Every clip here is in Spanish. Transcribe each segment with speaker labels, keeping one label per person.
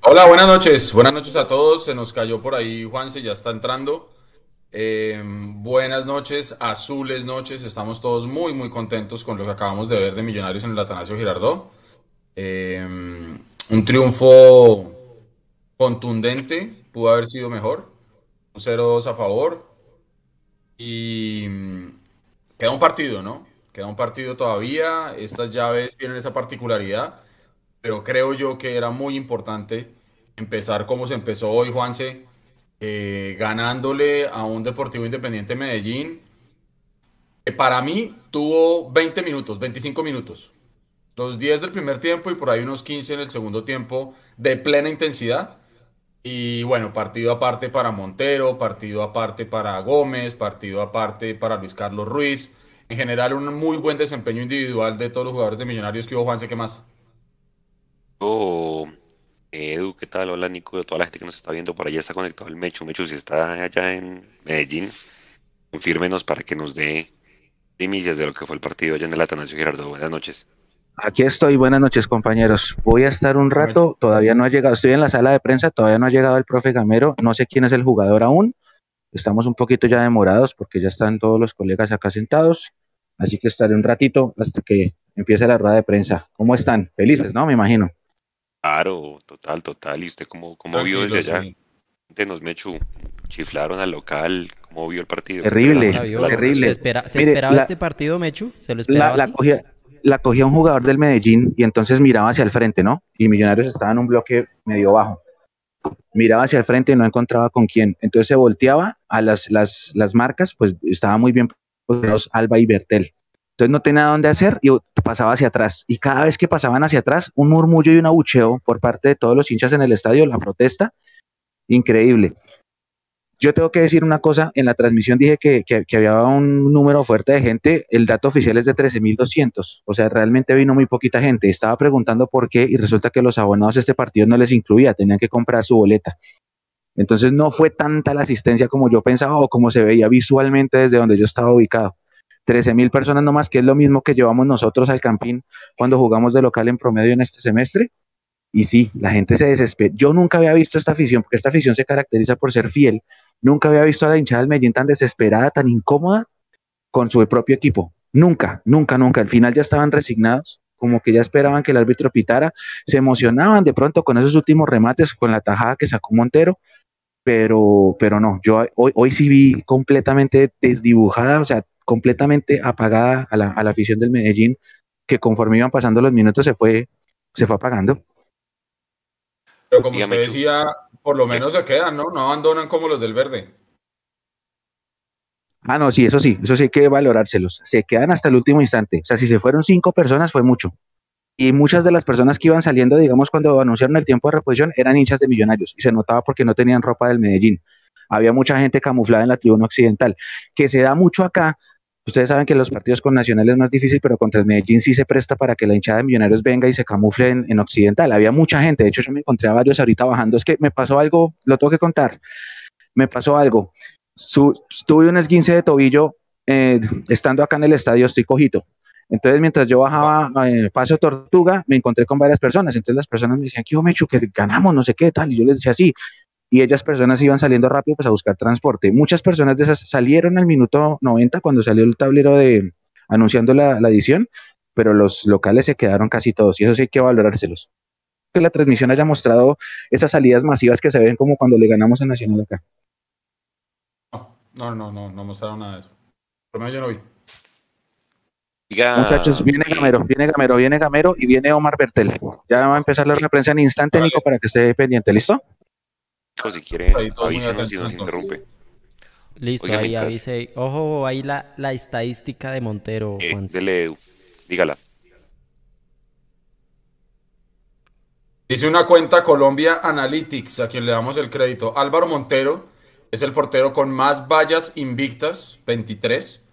Speaker 1: Hola, buenas noches. Buenas noches a todos. Se nos cayó por ahí Juanse, ya está entrando. Eh, buenas noches, azules noches. Estamos todos muy, muy contentos con lo que acabamos de ver de Millonarios en el Atanasio Girardot. Eh, un triunfo contundente, pudo haber sido mejor. Un 0-2 a favor. Y mm, queda un partido, ¿no? Queda un partido todavía. Estas llaves tienen esa particularidad. Pero creo yo que era muy importante empezar como se empezó hoy, Juanse, eh, ganándole a un Deportivo Independiente Medellín, que para mí tuvo 20 minutos, 25 minutos. Los 10 del primer tiempo y por ahí unos 15 en el segundo tiempo de plena intensidad. Y bueno, partido aparte para Montero, partido aparte para Gómez, partido aparte para Luis Carlos Ruiz. En general, un muy buen desempeño individual de todos los jugadores de Millonarios que hubo, Juanse, ¿qué más?
Speaker 2: Oh, Edu, ¿qué tal? Hola Nico, toda la gente que nos está viendo por allá está conectado el Mechu. Mechu, si está allá en Medellín, confírmenos para que nos dé primicias de lo que fue el partido allá en el Atanasio Girardot. Buenas noches.
Speaker 3: Aquí estoy, buenas noches compañeros. Voy a estar un rato, todavía no ha llegado, estoy en la sala de prensa, todavía no ha llegado el profe Gamero, no sé quién es el jugador aún, estamos un poquito ya demorados porque ya están todos los colegas acá sentados, así que estaré un ratito hasta que empiece la rueda de prensa. ¿Cómo están? Felices, ¿no? Me imagino.
Speaker 2: Claro, total, total. ¿Y usted cómo, cómo vio desde allá?
Speaker 1: sí.
Speaker 2: Mechu, chiflaron al local, ¿cómo vio el partido?
Speaker 3: Terrible, terrible.
Speaker 4: ¿Se, espera- se
Speaker 3: Mire,
Speaker 4: esperaba
Speaker 3: la-
Speaker 4: este partido, Mechu? ¿Se lo esperaba
Speaker 3: la
Speaker 4: así?
Speaker 3: cogía, la cogía un jugador del Medellín y entonces miraba hacia el frente, ¿no? Y Millonarios estaba en un bloque medio bajo. Miraba hacia el frente y no encontraba con quién. Entonces se volteaba a las, las, las marcas, pues estaba muy bien Alba y Bertel. Entonces no tenía dónde hacer y pasaba hacia atrás. Y cada vez que pasaban hacia atrás, un murmullo y un abucheo por parte de todos los hinchas en el estadio, la protesta, increíble. Yo tengo que decir una cosa, en la transmisión dije que, que- que había un número fuerte de gente, el dato oficial es de 13.200, o sea, realmente vino muy poquita gente. Estaba preguntando por qué y resulta que los abonados a este partido no les incluía, tenían que comprar su boleta. Entonces no fue tanta la asistencia como yo pensaba o como se veía visualmente desde donde yo estaba ubicado. 13.000 personas nomás, que es lo mismo que llevamos nosotros al Campín cuando jugamos de local en promedio en este semestre. Y sí, la gente se desespera. Yo nunca había visto esta afición, porque esta afición se caracteriza por ser fiel. Nunca había visto a la hinchada del Medellín tan desesperada, tan incómoda con su propio equipo. Nunca, nunca, nunca. Al final ya estaban resignados, como que ya esperaban que el árbitro pitara. Se emocionaban de pronto con esos últimos remates, con la tajada que sacó Montero. Pero, pero no, yo hoy, hoy sí vi completamente desdibujada, o sea, completamente apagada a la, a la afición del Medellín, que conforme iban pasando los minutos se fue, se fue apagando.
Speaker 1: Pero como
Speaker 2: Dígame,
Speaker 1: usted decía, por lo menos se quedan, ¿no? No abandonan como los del verde.
Speaker 3: Ah, no, sí, eso sí, eso sí hay que valorárselos. Se quedan hasta el último instante. O sea, si se fueron cinco personas fue mucho. Y muchas de las personas que iban saliendo, digamos, cuando anunciaron el tiempo de reposición, eran hinchas de millonarios. Y se notaba porque no tenían ropa del Medellín. Había mucha gente camuflada en la tribuna occidental, que se da mucho acá. Ustedes saben que los partidos con Nacional es más difícil, pero contra el Medellín sí se presta para que la hinchada de millonarios venga y se camufle en, en occidental. Había mucha gente. De hecho, yo me encontré a varios ahorita bajando. Es que me pasó algo, lo tengo que contar. Me pasó algo. Su, tuve un esguince de tobillo eh, estando acá en el estadio, estoy cojito. Entonces, mientras yo bajaba eh, Paso Tortuga, me encontré con varias personas. Entonces, las personas me decían, ¿qué Mechu? Que ganamos, no sé qué, tal. Y yo les decía, sí. Y ellas personas iban saliendo rápido pues, a buscar transporte. Muchas personas de esas salieron al minuto 90 cuando salió el tablero de anunciando la, la edición, pero los locales se quedaron casi todos. Y eso sí hay que valorárselos. Que la transmisión haya mostrado esas salidas masivas que se ven como cuando le ganamos a Nacional acá.
Speaker 1: No, no, no, no mostraron nada de eso. Por lo menos yo no vi.
Speaker 3: Muchachos, viene
Speaker 2: eh,
Speaker 3: Gamero, viene Gamero, viene Gamero y viene Omar Bertel. Ya va a empezar la prensa en instante,
Speaker 1: Vale.
Speaker 3: Nico, para que esté pendiente, ¿listo?
Speaker 2: Nico, si quiere, avísenos si nos interrumpe.
Speaker 4: Listo,
Speaker 2: Oiga,
Speaker 4: ahí
Speaker 2: mientras-
Speaker 4: avise. Ojo, ahí la, la estadística de Montero,
Speaker 2: Eh, dele, Edu, dígala.
Speaker 1: Dice una cuenta Colombia Analytics, a quien le damos el crédito. Álvaro Montero es el portero con más vallas invictas, 23,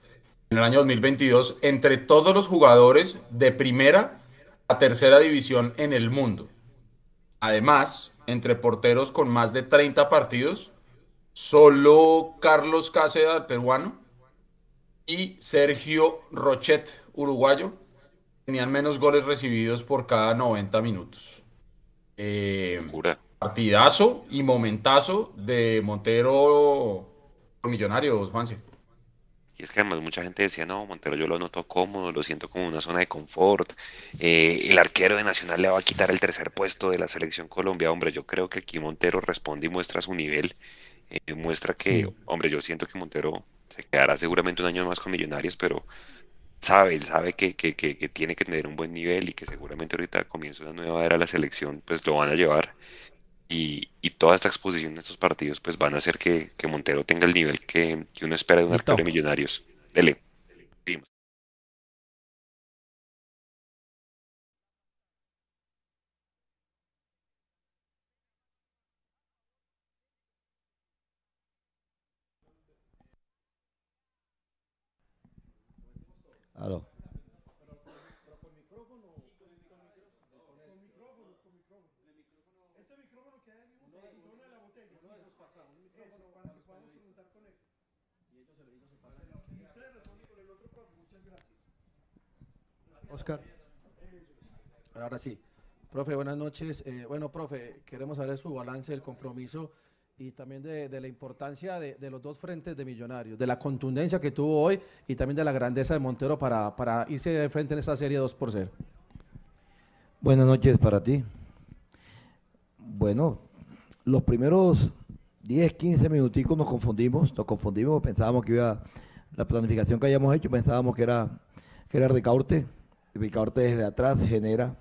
Speaker 1: en el año 2022, entre todos los jugadores de primera a tercera división en el mundo. Además, entre porteros con más de 30 partidos, solo Carlos Cáceres, peruano, y Sergio Rochet, uruguayo, tenían menos goles recibidos por cada 90 minutos. Eh, partidazo y momentazo de Montero por Millonarios, Juanse.
Speaker 2: Y es que además mucha gente decía, no, Montero yo lo noto cómodo, lo siento como una zona de confort. Eh, el arquero de Nacional le va a quitar el tercer puesto de la selección Colombia. Hombre, yo creo que aquí Montero responde y muestra su nivel. Eh, muestra que, hombre, yo siento que Montero se quedará seguramente un año más con Millonarios, pero sabe, él sabe que, que, que, que tiene que tener un buen nivel y que seguramente ahorita comienza una nueva era la selección, pues lo van a llevar. Y, y, toda esta exposición de estos partidos pues van a hacer que, que Montero tenga el nivel que, que uno espera de un arquero de millonarios. Dele. Seguimos.
Speaker 5: Aló.
Speaker 6: Ahora sí. Profe, buenas noches. Eh, bueno, profe, queremos saber su balance del compromiso y también de, la importancia de, los dos frentes de Millonarios, de la contundencia que tuvo hoy y también de la grandeza de Montero para, irse de frente en esta serie 2 por 0.
Speaker 5: Buenas noches para ti. Bueno, los primeros 10, 15 minuticos nos confundimos, nos confundimos, pensábamos que iba, la planificación que habíamos hecho, pensábamos que era, que era desde atrás genera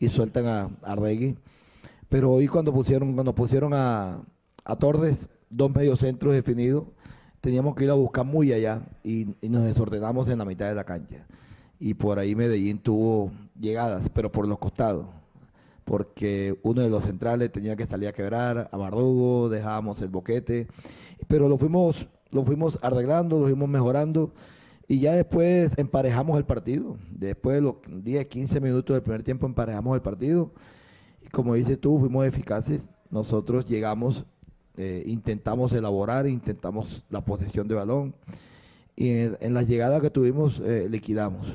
Speaker 5: y sueltan a Arregui, pero hoy cuando pusieron, cuando pusieron a, a Torres, dos mediocentros definidos, teníamos que ir a buscar muy allá y, y nos desordenamos en la mitad de la cancha. Y por ahí Medellín tuvo llegadas, pero por los costados porque uno de los centrales tenía que salir a quebrar, a Bardugo, dejábamos el boquete, pero lo fuimos, lo fuimos arreglando, lo fuimos mejorando y ya después emparejamos el partido. Después de los 10, 15 minutos del primer tiempo emparejamos el partido y como dices tú, fuimos eficaces. Nosotros llegamos, eh, intentamos elaborar, intentamos la posesión de balón y en, en las llegadas que tuvimos eh, liquidamos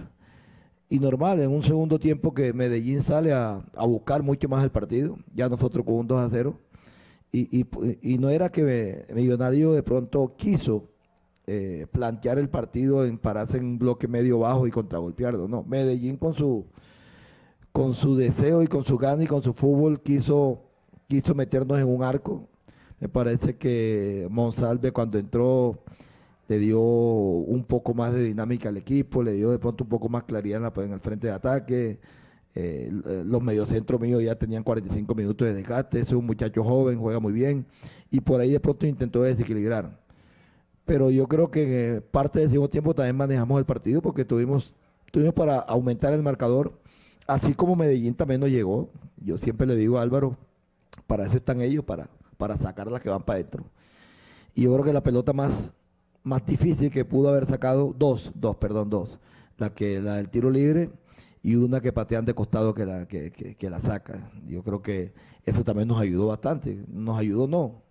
Speaker 5: y normal, en un segundo tiempo que Medellín sale a, buscar mucho más el partido, ya nosotros con un 2 a 0, y, y, y no era que Millonario de pronto quiso eh, plantear el partido en pararse en un bloque medio bajo y contragolpearlo, no, Medellín con su, con su deseo y con su gana y con su fútbol quiso, quiso meternos en un arco, me parece que Monsalve cuando entró le dio un poco más de dinámica al equipo, le dio de pronto un poco más claridad en, la, el frente de ataque. Eh, los mediocentros míos ya tenían 45 minutos de desgaste, es un muchacho joven, juega muy bien, y por ahí de pronto intentó desequilibrar. Pero yo creo que en parte del segundo tiempo también manejamos el partido porque tuvimos, tuvimos para aumentar el marcador, así como Medellín también nos llegó. Yo siempre le digo a Álvaro, para eso están ellos, para, para sacar las que van para adentro. Y yo creo que la pelota más, más difícil que pudo haber sacado, dos, dos, perdón, dos. La que la del tiro libre y una que patean de costado que la, que, que, que, la saca. Yo creo que eso también nos ayudó bastante. Nos ayudó, no.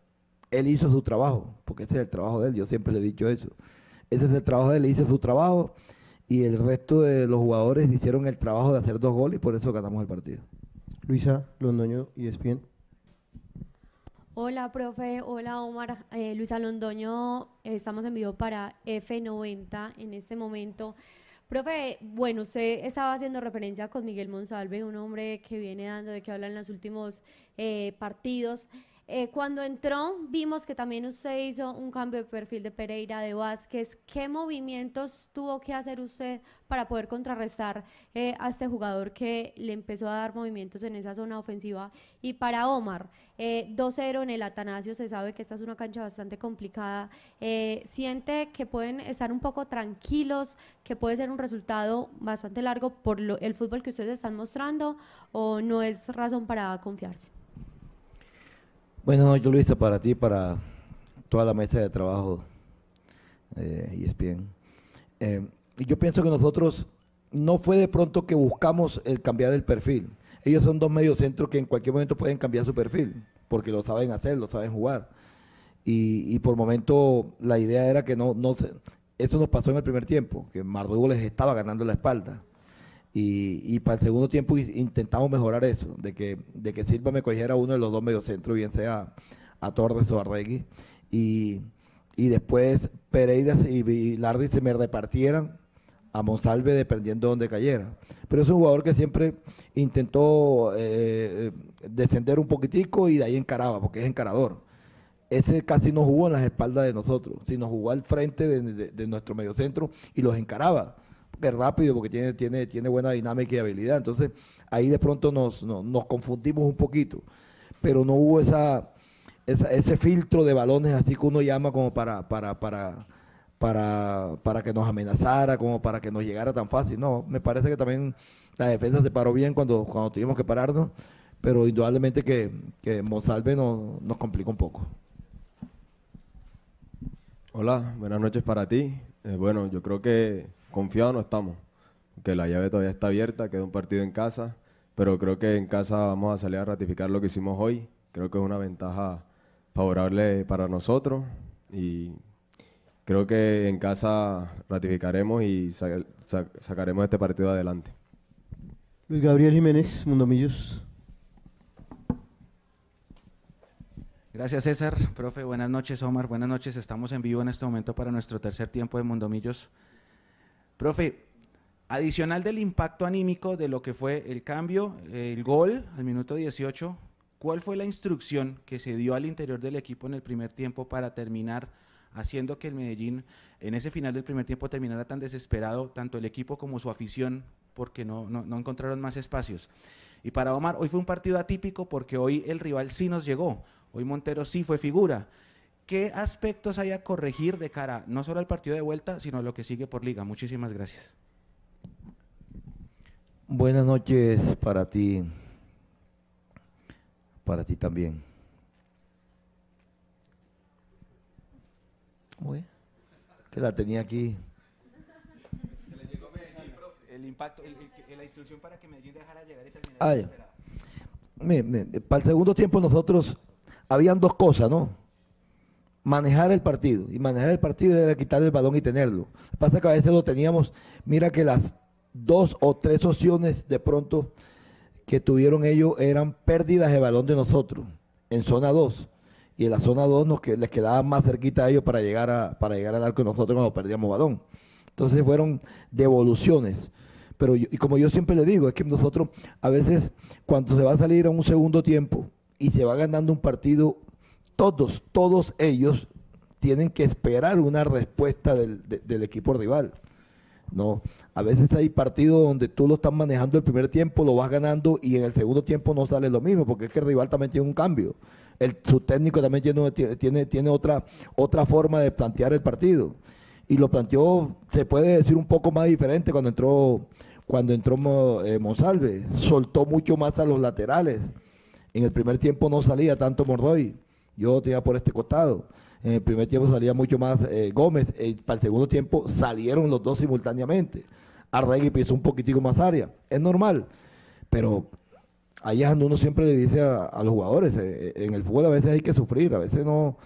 Speaker 5: Él hizo su trabajo, porque ese es el trabajo de él, yo siempre le he dicho eso. Ese es el trabajo de él, hizo su trabajo y el resto de los jugadores hicieron el trabajo de hacer dos goles y por eso ganamos el partido.
Speaker 6: Luisa Londoño y Espien.
Speaker 7: Hola, profe. Hola, Omar. Eh, Luisa Londoño, eh, estamos en vivo para F90 en este momento. Profe, bueno, usted estaba haciendo referencia con Miguel Monsalve, un hombre que viene dando de que habla en los últimos eh, partidos. Eh, cuando entró, vimos que también usted hizo un cambio de perfil de Pereira, de Vázquez. ¿Qué movimientos tuvo que hacer usted para poder contrarrestar eh, a este jugador que le empezó a dar movimientos en esa zona ofensiva? Y para Omar, eh, 2-0 en el Atanasio, se sabe que esta es una cancha bastante complicada. Eh, ¿Siente que pueden estar un poco tranquilos, que puede ser un resultado bastante largo por lo, el fútbol que ustedes están mostrando o no es razón para confiarse?
Speaker 5: Buenas noches, Luisa, para ti, para toda la mesa de trabajo eh, y es bien. Eh, yo pienso que nosotros no fue de pronto que buscamos el cambiar el perfil. Ellos son dos mediocentros que en cualquier momento pueden cambiar su perfil, porque lo saben hacer, lo saben jugar. Y, y por momento la idea era que no, no se, eso nos pasó en el primer tiempo, que Mardugo les estaba ganando la espalda. Y, para el segundo tiempo intentamos mejorar eso, de que, de que Silva me cogiera uno de los dos mediocentros, bien sea a Torres o a Regui, y, y después Pereira y, Lardi se me repartieran a Monsalve dependiendo de donde cayera. Pero es un jugador que siempre intentó eh, descender un poquitico y de ahí encaraba, porque es encarador. Ese casi no jugó en las espaldas de nosotros, sino jugó al frente de, de- de nuestro mediocentro y los encaraba. Es rápido, porque tiene, tiene, tiene buena dinámica y habilidad. Entonces ahí de pronto nos, nos, nos confundimos un poquito. Pero no hubo esa, esa- ese filtro de balones así que uno llama como para, para, para, para, para que nos amenazara, como para que nos llegara tan fácil. No, me parece que también la defensa se paró bien cuando, cuando tuvimos que pararnos, pero indudablemente que, que Monsalve nos, nos complicó un poco.
Speaker 8: Hola, buenas noches para ti. Eh, bueno, yo creo que confiados no estamos, que la llave todavía está abierta, queda un partido en casa, pero creo que en casa vamos a salir a ratificar lo que hicimos hoy. Creo que es una ventaja favorable para nosotros y creo que en casa ratificaremos y sa- sa- sacaremos este partido adelante.
Speaker 9: Luis Gabriel Jiménez, Mundomillos.
Speaker 3: Gracias César, profe, buenas noches Omar, buenas noches, estamos en vivo en este momento para nuestro tercer tiempo de Mundomillos. Profe, adicional del impacto anímico de lo que fue el cambio, el gol al minuto 18, ¿cuál fue la instrucción que se dio al interior del equipo en el primer tiempo para terminar haciendo que el Medellín en ese final del primer tiempo terminara tan desesperado, tanto el equipo como su afición, porque no, no, no encontraron más espacios? Y para Omar, hoy fue un partido atípico porque hoy el rival sí nos llegó. Hoy Montero sí fue figura. ¿Qué aspectos hay a corregir de cara no solo al partido de vuelta, sino a lo que sigue por liga? Muchísimas gracias.
Speaker 5: Buenas noches para ti, para ti también. ¿Cómo es? Que la tenía aquí.
Speaker 3: El impacto, la instrucción para que Medellín dejara llegar y terminar.
Speaker 5: Ah, ya. Me- me- para el segundo tiempo nosotros habían dos cosas, ¿no? Manejar el partido. Y manejar el partido era quitar el balón y tenerlo. Pasa que a veces lo teníamos. Mira que las dos o tres opciones de pronto que tuvieron ellos eran pérdidas de balón de nosotros en zona 2. Y en la zona 2 nos que, les quedaba más cerquita a ellos para llegar, a, para llegar al arco de nosotros cuando perdíamos balón. Entonces fueron devoluciones. Pero y como yo siempre le digo, es que nosotros a veces cuando se va a salir a un segundo tiempo y se va ganando un partido, todos, todos ellos tienen que esperar una respuesta del, de- del equipo rival. No, a veces hay partidos donde tú lo estás manejando el primer tiempo, lo vas ganando y en el segundo tiempo no sale lo mismo, porque es que el rival también tiene un cambio. El, su técnico también tiene, tiene, otra, otra forma de plantear el partido. Y lo planteó, se puede decir, un poco más diferente cuando entró, cuando entró eh, Monsalve. Soltó mucho más a los laterales. En el primer tiempo no salía tanto Mordoy. Yo tenía por este costado. En el primer tiempo salía mucho más eh, Gómez. Eh, para el segundo tiempo salieron los dos simultáneamente. Arregui pisó un poquitico más área. Es normal. Pero ahí es donde uno siempre le dice a, los jugadores, eh, en el fútbol a veces hay que sufrir, a veces no,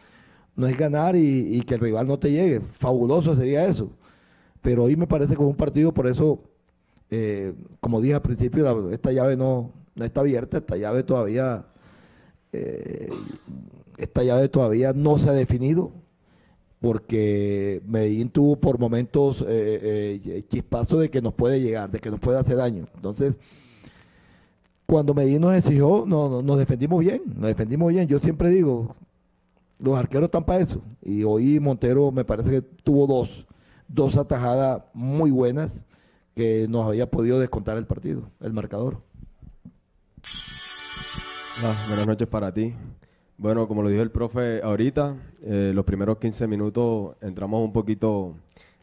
Speaker 5: no es ganar y, que el rival no te llegue. Fabuloso sería eso. Pero hoy me parece que es un partido, por eso, eh, como dije al principio, la- esta llave no, no está abierta, esta llave todavía, eh, esta llave todavía no se ha definido, porque Medellín tuvo por momentos eh, eh, chispazos de que nos puede llegar, de que nos puede hacer daño. Entonces, cuando Medellín nos exigió, no, no- nos defendimos bien, nos defendimos bien. Yo siempre digo, los arqueros están para eso. Y hoy Montero me parece que tuvo dos, dos atajadas muy buenas que nos había podido descontar el partido, el marcador.
Speaker 8: Hola, buenas noches para ti. Bueno, como lo dijo el profe ahorita, eh, los primeros 15 minutos entramos un poquito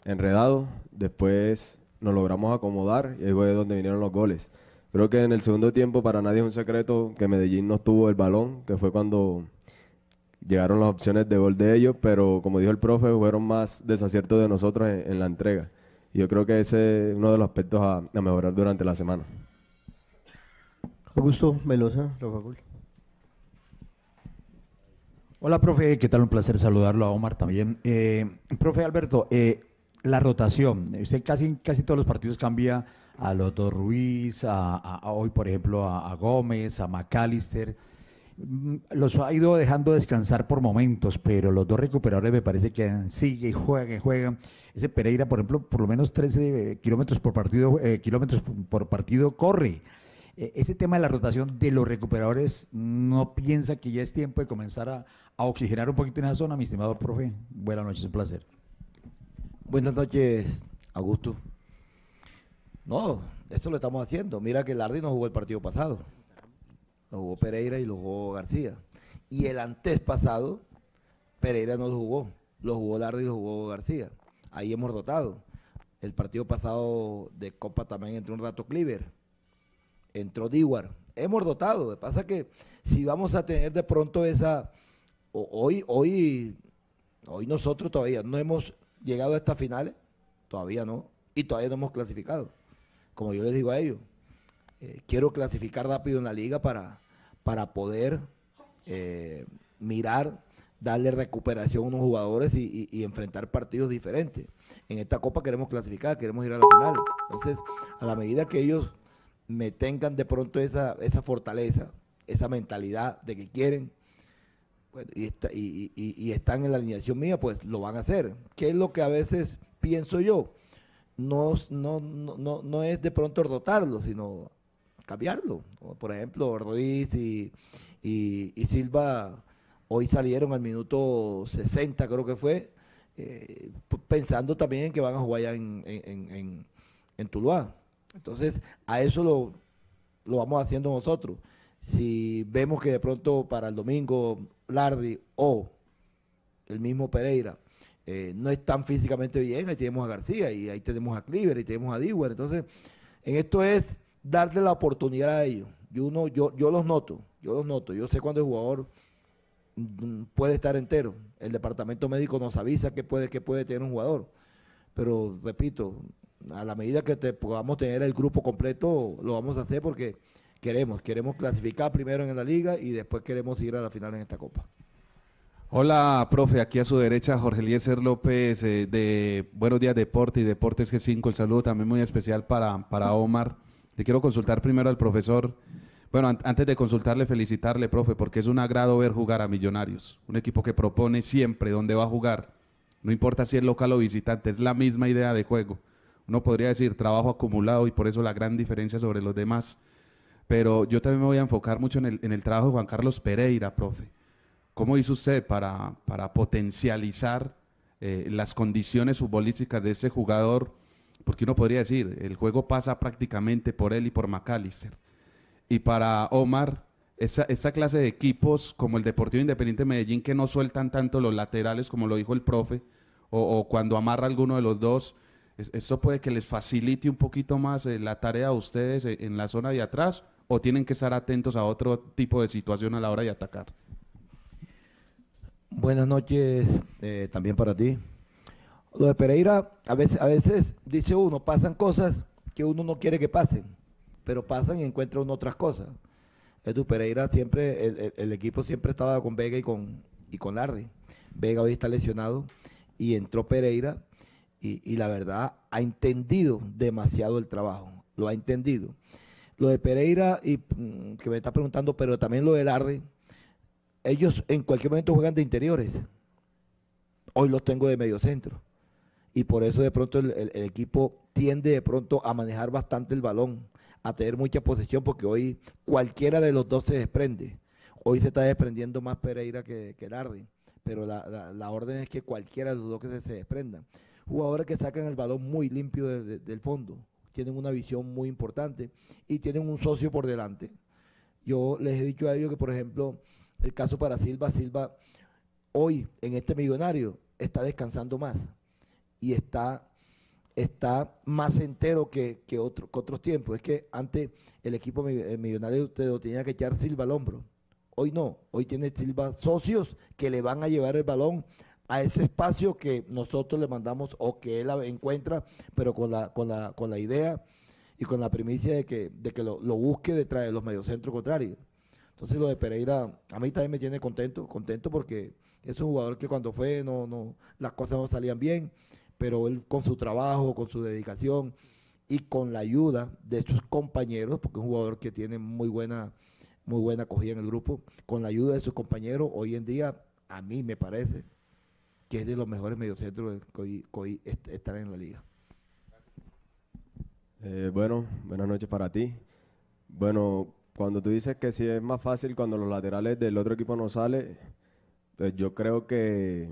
Speaker 8: enredados, después nos logramos acomodar y ahí fue donde vinieron los goles. Creo que en el segundo tiempo para nadie es un secreto que Medellín no tuvo el balón, que fue cuando llegaron las opciones de gol de ellos, pero como dijo el profe, fueron más desaciertos de nosotros en, la entrega. Y yo creo que ese es uno de los aspectos a, a mejorar durante la semana.
Speaker 9: Augusto Velosa, Rafa Gol.
Speaker 10: Hola, profe, ¿qué tal? Un placer saludarlo a Omar también. Eh, profe Alberto, eh, la rotación, usted casi, casi todos los partidos cambia a los dos Ruiz, a, hoy por ejemplo a, Gómez, a McAllister. Mm, Los ha ido dejando descansar por momentos, pero los dos recuperadores me parece que sigue y juegan juegan. Ese Pereira, por ejemplo, por lo menos 13 kilómetros por partido, eh, kilómetros por partido corre. Eh, ese tema de la rotación de los recuperadores, ¿no piensa que ya es tiempo de comenzar a, oxigenar un poquito en esa zona, mi estimado profe? Buenas noches, un placer.
Speaker 5: Buenas noches, Augusto. No, eso lo estamos haciendo. Mira que Lardi no jugó el partido pasado. Lo jugó Pereira y lo jugó García. Y el antes pasado, Pereira no lo jugó. Lo jugó Lardi y lo jugó García. Ahí hemos rotado. El partido pasado de Copa también entró un rato Cleaver. Entró Diwar. Hemos rotado. Lo que pasa que si vamos a tener de pronto esa... Hoy, hoy, hoy nosotros todavía no hemos llegado a estas finales. Todavía no. Y todavía no hemos clasificado. Como yo les digo a ellos. eh, quiero clasificar rápido en la liga para, para poder eh, mirar, darle recuperación a unos jugadores y- y enfrentar partidos diferentes. En esta copa queremos clasificar, queremos ir a la final. Entonces, a la medida que ellos me tengan de pronto esa, esa fortaleza, esa mentalidad de que quieren, y, está- y- y- están en la alineación mía, pues lo van a hacer. ¿Qué es lo que a veces pienso yo? No, no, no, no, es de pronto dotarlo, sino cambiarlo. Por ejemplo, Ruiz y, Silva hoy salieron al minuto 60, creo que fue, eh, pensando también en que van a jugar ya en, en- en- en Tuluá. Entonces, a eso lo, lo vamos haciendo nosotros. Si vemos que de pronto para el domingo Lardi o el mismo Pereira eh, no están físicamente bien, ahí tenemos a García y ahí tenemos a Cleaver y tenemos a Dewar. Entonces, en esto es darle la oportunidad a ellos. Yo, uno, yo, yo los noto, yo los noto. Yo sé cuando el jugador mm, puede estar entero. El departamento médico nos avisa que puede, que puede tener un jugador. Pero, repito, a la medida que te, podamos tener el grupo completo, lo vamos a hacer porque queremos, queremos clasificar primero en la liga y después queremos ir a la final en esta copa.
Speaker 11: Hola, profe, aquí a su derecha Jorge Eliezer López eh, de Buenos Días Deporte y Deportes G5. El saludo también muy especial para, para Omar. Le quiero consultar primero al profesor. Bueno, an- antes de consultarle, felicitarle, profe, porque es un agrado ver jugar a Millonarios. Un equipo que propone siempre dónde va a jugar. No importa si es local o visitante, es la misma idea de juego. Uno podría decir trabajo acumulado y por eso la gran diferencia sobre los demás. Pero yo también me voy a enfocar mucho en el, en el trabajo de Juan Carlos Pereira, profe. ¿Cómo hizo usted para, para potencializar eh, las condiciones futbolísticas de ese jugador? Porque uno podría decir, el juego pasa prácticamente por él y por McAllister. Y para Omar, esa, esta clase de equipos como el Deportivo Independiente de Medellín que no sueltan tanto los laterales, como lo dijo el profe, o cuando amarra alguno de los dos, es- ¿eso puede que les facilite un poquito más eh, la tarea a ustedes eh, en la zona de atrás? ¿O tienen que estar atentos a otro tipo de situación a la hora de atacar?
Speaker 5: Buenas noches eh, también para ti. Lo de Pereira, a veces, a veces dice uno, pasan cosas que uno no quiere que pasen, pero pasan y encuentra uno otras cosas. Edu Pereira siempre, el, el- el equipo siempre estaba con Vega y con, y con Lardi. Vega hoy está lesionado y entró Pereira y, la verdad ha entendido demasiado el trabajo, lo ha entendido. Lo de Pereira, y mm, que me está preguntando, pero también lo de Lardi, ellos en cualquier momento juegan de interiores. Hoy los tengo de medio centro. Y por eso de pronto el, el- el equipo tiende de pronto a manejar bastante el balón, a tener mucha posesión, porque hoy cualquiera de los dos se desprende. Hoy se está desprendiendo más Pereira que, que Lardi, pero la orden es que cualquiera de los dos que se, se desprendan. Jugadores que sacan el balón muy limpio de- de- del fondo, tienen una visión muy importante y tienen un socio por delante. Yo les he dicho a ellos que, por ejemplo, el caso para Silva, Silva hoy en este millonario está descansando más y está, está más entero que, que, otro- que otros tiempos. Es que antes el equipo el millonario te lo tenía que echar Silva al hombro. Hoy no, hoy tiene Silva socios que le van a llevar el balón a ese espacio que nosotros le mandamos o que él encuentra, pero con la, con la, con la idea y con la primicia de que, de que lo, lo busque detrás de los mediocentros contrarios. Entonces lo de Pereira a mí también me tiene contento, contento porque es un jugador que cuando fue no, no, las cosas no salían bien, pero él con su trabajo, con su dedicación y con la ayuda de sus compañeros, porque es un jugador que tiene muy buena, muy buena acogida en el grupo, con la ayuda de sus compañeros, hoy en día a mí me parece que es de los mejores mediocentros que hoy, que hoy est- están en la liga.
Speaker 8: Eh, bueno, buenas noches para ti. Bueno, cuando tú dices que sí es más fácil cuando los laterales del otro equipo no salen, pues yo creo que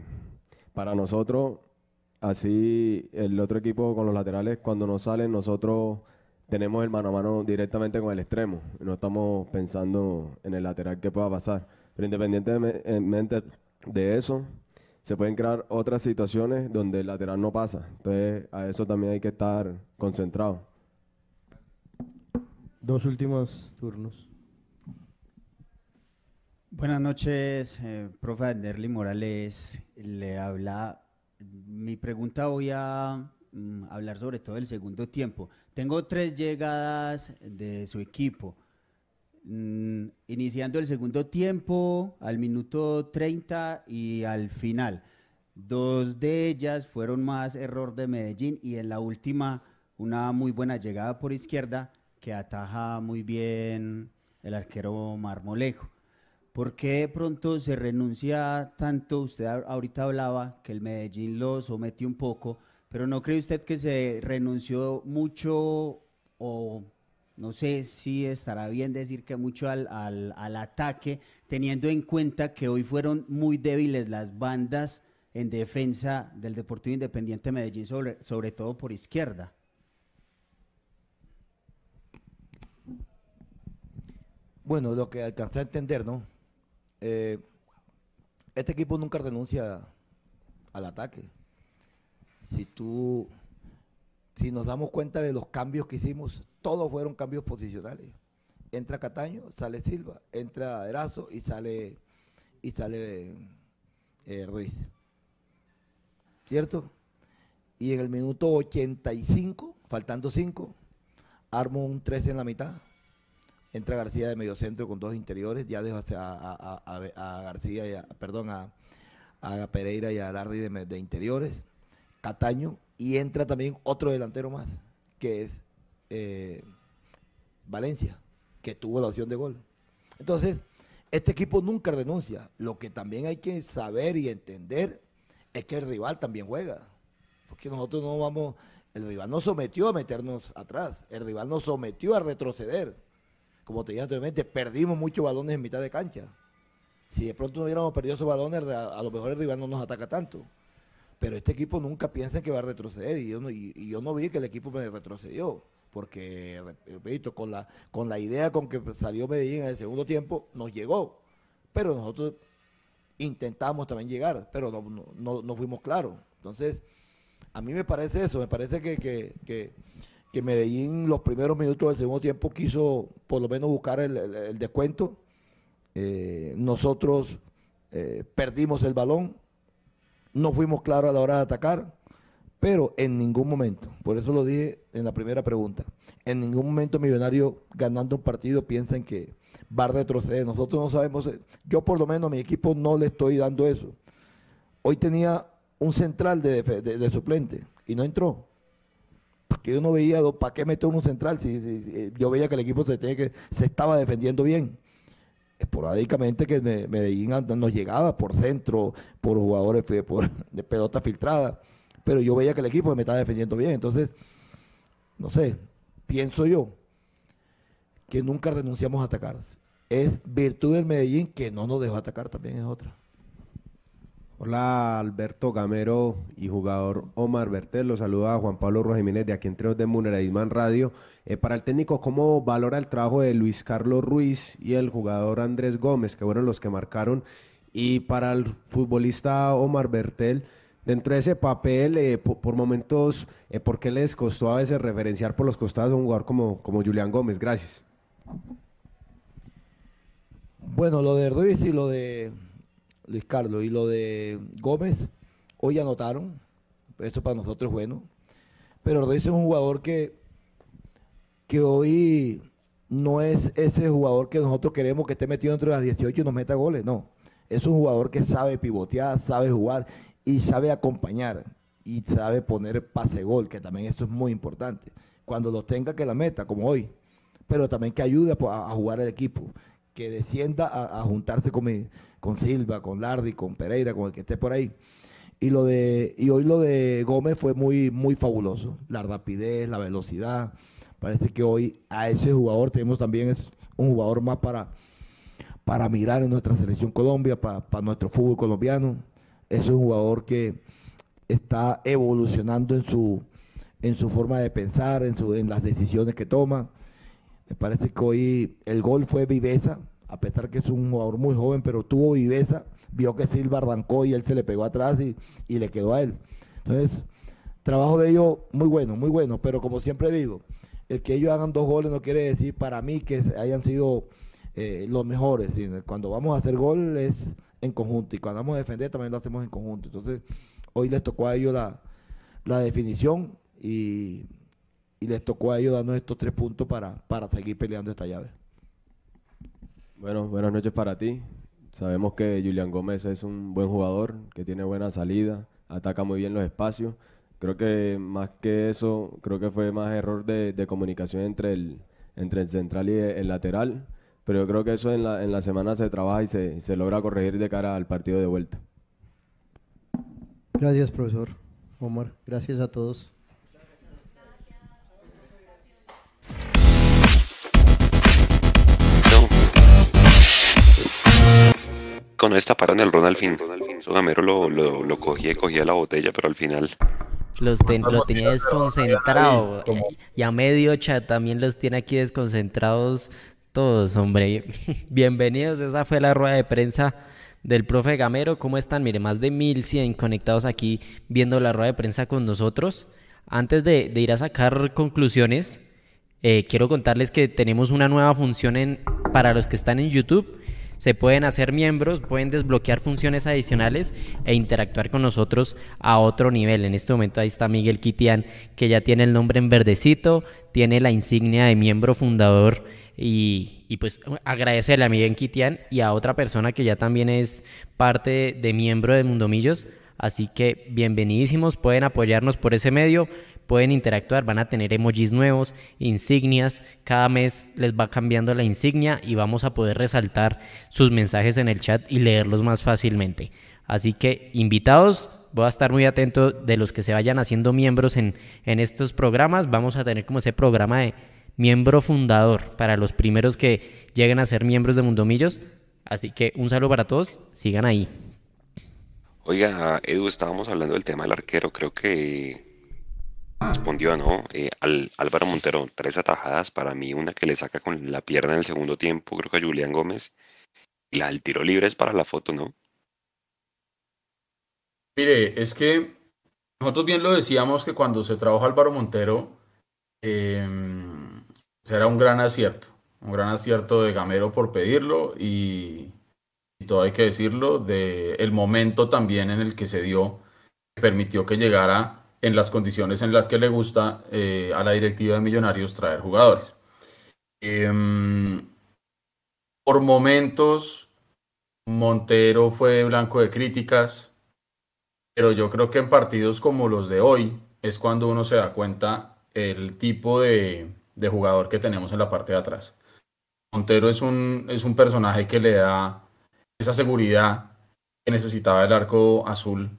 Speaker 8: para nosotros, así el otro equipo con los laterales, cuando no salen, nosotros tenemos el mano a mano directamente con el extremo. No estamos pensando en el lateral que pueda pasar. Pero independientemente de eso, se pueden crear otras situaciones donde el lateral no pasa. Entonces, a eso también hay que estar concentrado.
Speaker 9: Dos últimos turnos.
Speaker 12: Buenas noches, eh, profe Anderly Morales. Le habla. Mi pregunta voy a mm, hablar sobre todo el segundo tiempo. Tengo tres llegadas de su equipo. Mm, iniciando el segundo tiempo, al minuto 30 y al final. Dos de ellas fueron más error de Medellín y en la última una muy buena llegada por izquierda que ataja muy bien el arquero Marmolejo. ¿Por qué pronto se renuncia tanto? Usted ahorita hablaba que el Medellín lo sometió un poco, pero ¿no cree usted que se renunció mucho o no sé si estará bien decir que mucho al, al- al ataque, teniendo en cuenta que hoy fueron muy débiles las bandas en defensa del Deportivo Independiente Medellín, sobre, sobre todo por izquierda?
Speaker 5: Bueno, lo que alcancé a entender, ¿no? Eh, este equipo nunca renuncia al ataque. Si tú, si nos damos cuenta de los cambios que hicimos, todos fueron cambios posicionales. Entra Cataño, sale Silva, entra Erazo y sale y sale eh, Ruiz. ¿Cierto? Y en el minuto 85, faltando 5, armo un 13 en la mitad. Entra García de medio centro con dos interiores, ya dejo a, García, y perdón, a, Pereira y a me- de interiores, Cataño, y entra también otro delantero más, que es eh, Valencia, que tuvo la opción de gol. Entonces, este equipo nunca renuncia. Lo que también hay que saber y entender es que el rival también juega. Porque nosotros no vamos, el rival nos sometió a meternos atrás, el rival nos sometió a retroceder. Como te dije anteriormente, perdimos muchos balones en mitad de cancha. Si de pronto no hubiéramos perdido esos balones, a, a lo mejor el rival no nos ataca tanto. Pero este equipo nunca piensa que va a retroceder y yo no, y, yo no vi que el equipo me retrocedió. Porque, repito, con la, con la idea con que salió Medellín en el segundo tiempo, nos llegó. Pero nosotros intentamos también llegar, pero no, no, no- fuimos claros. Entonces, a mí me parece eso, me parece que, que, que, Medellín los primeros minutos del segundo tiempo quiso por lo menos buscar el descuento. Eh, nosotros eh, perdimos el balón, no fuimos claros a la hora de atacar, pero en ningún momento, por eso lo dije en la primera pregunta, en ningún momento Millonario ganando un partido piensa en que va a retroceder. Nosotros no sabemos, yo por lo menos a mi equipo no le estoy dando eso. Hoy tenía un central de, de- suplente y no entró. Porque yo no veía, ¿para qué meter un central? Si, eh, yo veía que el equipo se, tenía que, se estaba defendiendo bien. Esporádicamente que Me- Medellín nos llegaba por centro, por jugadores por, de pelota filtrada. Pero yo veía que el equipo me estaba defendiendo bien. Entonces, no sé, pienso yo que nunca renunciamos a atacar. Es virtud del Medellín que no nos dejó atacar, también es otra.
Speaker 13: Hola Alberto Gamero y jugador Omar Bertel, los saluda Juan Pablo Rojas Jiménez de aquí entre de Muneraisman Radio. Eh, para el técnico, ¿cómo valora el trabajo de Luis Carlos Ruiz y el jugador Andrés Gómez, que fueron los que marcaron? Y para el futbolista Omar Bertel, dentro de ese papel, eh, po- por, momentos, eh, ¿por qué les costó a veces referenciar por los costados a un jugador como, como Julián Gómez? Gracias.
Speaker 5: Bueno, lo de Ruiz y lo de Luis Carlos. Y lo de Gómez, hoy anotaron, eso para nosotros es bueno, pero Ruiz es un jugador que, que hoy no es ese jugador que nosotros queremos que esté metido entre las 18 y nos meta goles, no, es un jugador que sabe pivotear, sabe jugar y sabe acompañar y sabe poner pase gol, que también eso es muy importante. cuando los tenga que la meta, como hoy, pero también que ayude a, jugar el equipo, que descienda a, a juntarse con, mi- con Silva, con Lardi, con Pereira, con el que esté por ahí. Y lo de y hoy lo de Gómez fue muy muy fabuloso, la rapidez, la velocidad. Parece que hoy a ese jugador tenemos también es un jugador más para para mirar en nuestra selección Colombia, para, para nuestro fútbol colombiano. Es un jugador que está evolucionando en su en su forma de pensar, en su en las decisiones que toma. Me parece que hoy el gol fue viveza, a pesar que es un jugador muy joven, pero tuvo viveza, vio que Silva arrancó y él se le pegó atrás y, y le quedó a él. Entonces, trabajo de ellos muy bueno, muy bueno, pero como siempre digo, el que ellos hagan dos goles no quiere decir para mí que hayan sido eh, los mejores. Cuando vamos a hacer gol es en conjunto y cuando vamos a defender también lo hacemos en conjunto. Entonces, hoy les tocó a ellos la, la definición y, y les tocó a ellos darnos estos tres puntos para, para seguir peleando esta llave.
Speaker 8: Bueno, buenas noches para ti. Sabemos que Julián Gómez es un buen jugador, que tiene buena salida, ataca muy bien los espacios. Creo que más que eso, creo que fue más error de, de comunicación entre el, entre el central y el lateral. Pero yo creo que eso en la, en la semana se trabaja y se, se logra corregir de cara al partido de vuelta.
Speaker 9: Gracias, profesor Omar. Gracias a todos.
Speaker 2: Cuando destaparon el ron al fin, eso Gamero lo, lo, lo cogía y cogía la botella, pero al final
Speaker 4: Los ten- lo tenía desconcentrado. Y a medio chat también los tiene aquí desconcentrados todos, hombre. Bienvenidos, esa fue la rueda de prensa del profe Gamero. ¿Cómo están? Mire, más de 1100 conectados aquí viendo la rueda de prensa con nosotros. Antes de, de ir a sacar conclusiones, eh, quiero contarles que tenemos una nueva función en, para los que están en YouTube. Se pueden hacer miembros, pueden desbloquear funciones adicionales e interactuar con nosotros a otro nivel. En este momento ahí está Miguel Kitian, que ya tiene el nombre en verdecito, tiene la insignia de miembro fundador y, y pues agradecerle a Miguel Kitian y a otra persona que ya también es parte de miembro de Mundomillos. Así que bienvenidísimos, pueden apoyarnos por ese medio, pueden interactuar, van a tener emojis nuevos, insignias, cada mes les va cambiando la insignia y vamos a poder resaltar sus mensajes en el chat y leerlos más fácilmente. Así que invitados, voy a estar muy atento de los que se vayan haciendo miembros en, en estos programas, vamos a tener como ese programa de miembro fundador para los primeros que lleguen a ser miembros de Mundomillos. Así que un saludo para todos, sigan ahí.
Speaker 2: Oiga, Edu, estábamos hablando del tema del arquero, creo que respondió, ¿no? Eh, al, Álvaro Montero, tres atajadas, para mí una que le saca con la pierna en el segundo tiempo, creo que a Julián Gómez, y la del tiro libre es para la foto, ¿no?
Speaker 1: Mire, es que nosotros bien lo decíamos que cuando se trabaja Álvaro Montero, será un gran acierto, un gran acierto de Gamero por pedirlo y, y todo hay que decirlo, de el momento también en el que se dio, que permitió que llegara en las condiciones en las que le gusta eh, a la directiva de Millonarios traer jugadores. Em, por momentos, Montero fue blanco de críticas, pero yo creo que en partidos como los de hoy es cuando uno se da cuenta el tipo de, de jugador que tenemos en la parte de atrás. Montero es un, es un personaje que le da esa seguridad que necesitaba el arco azul.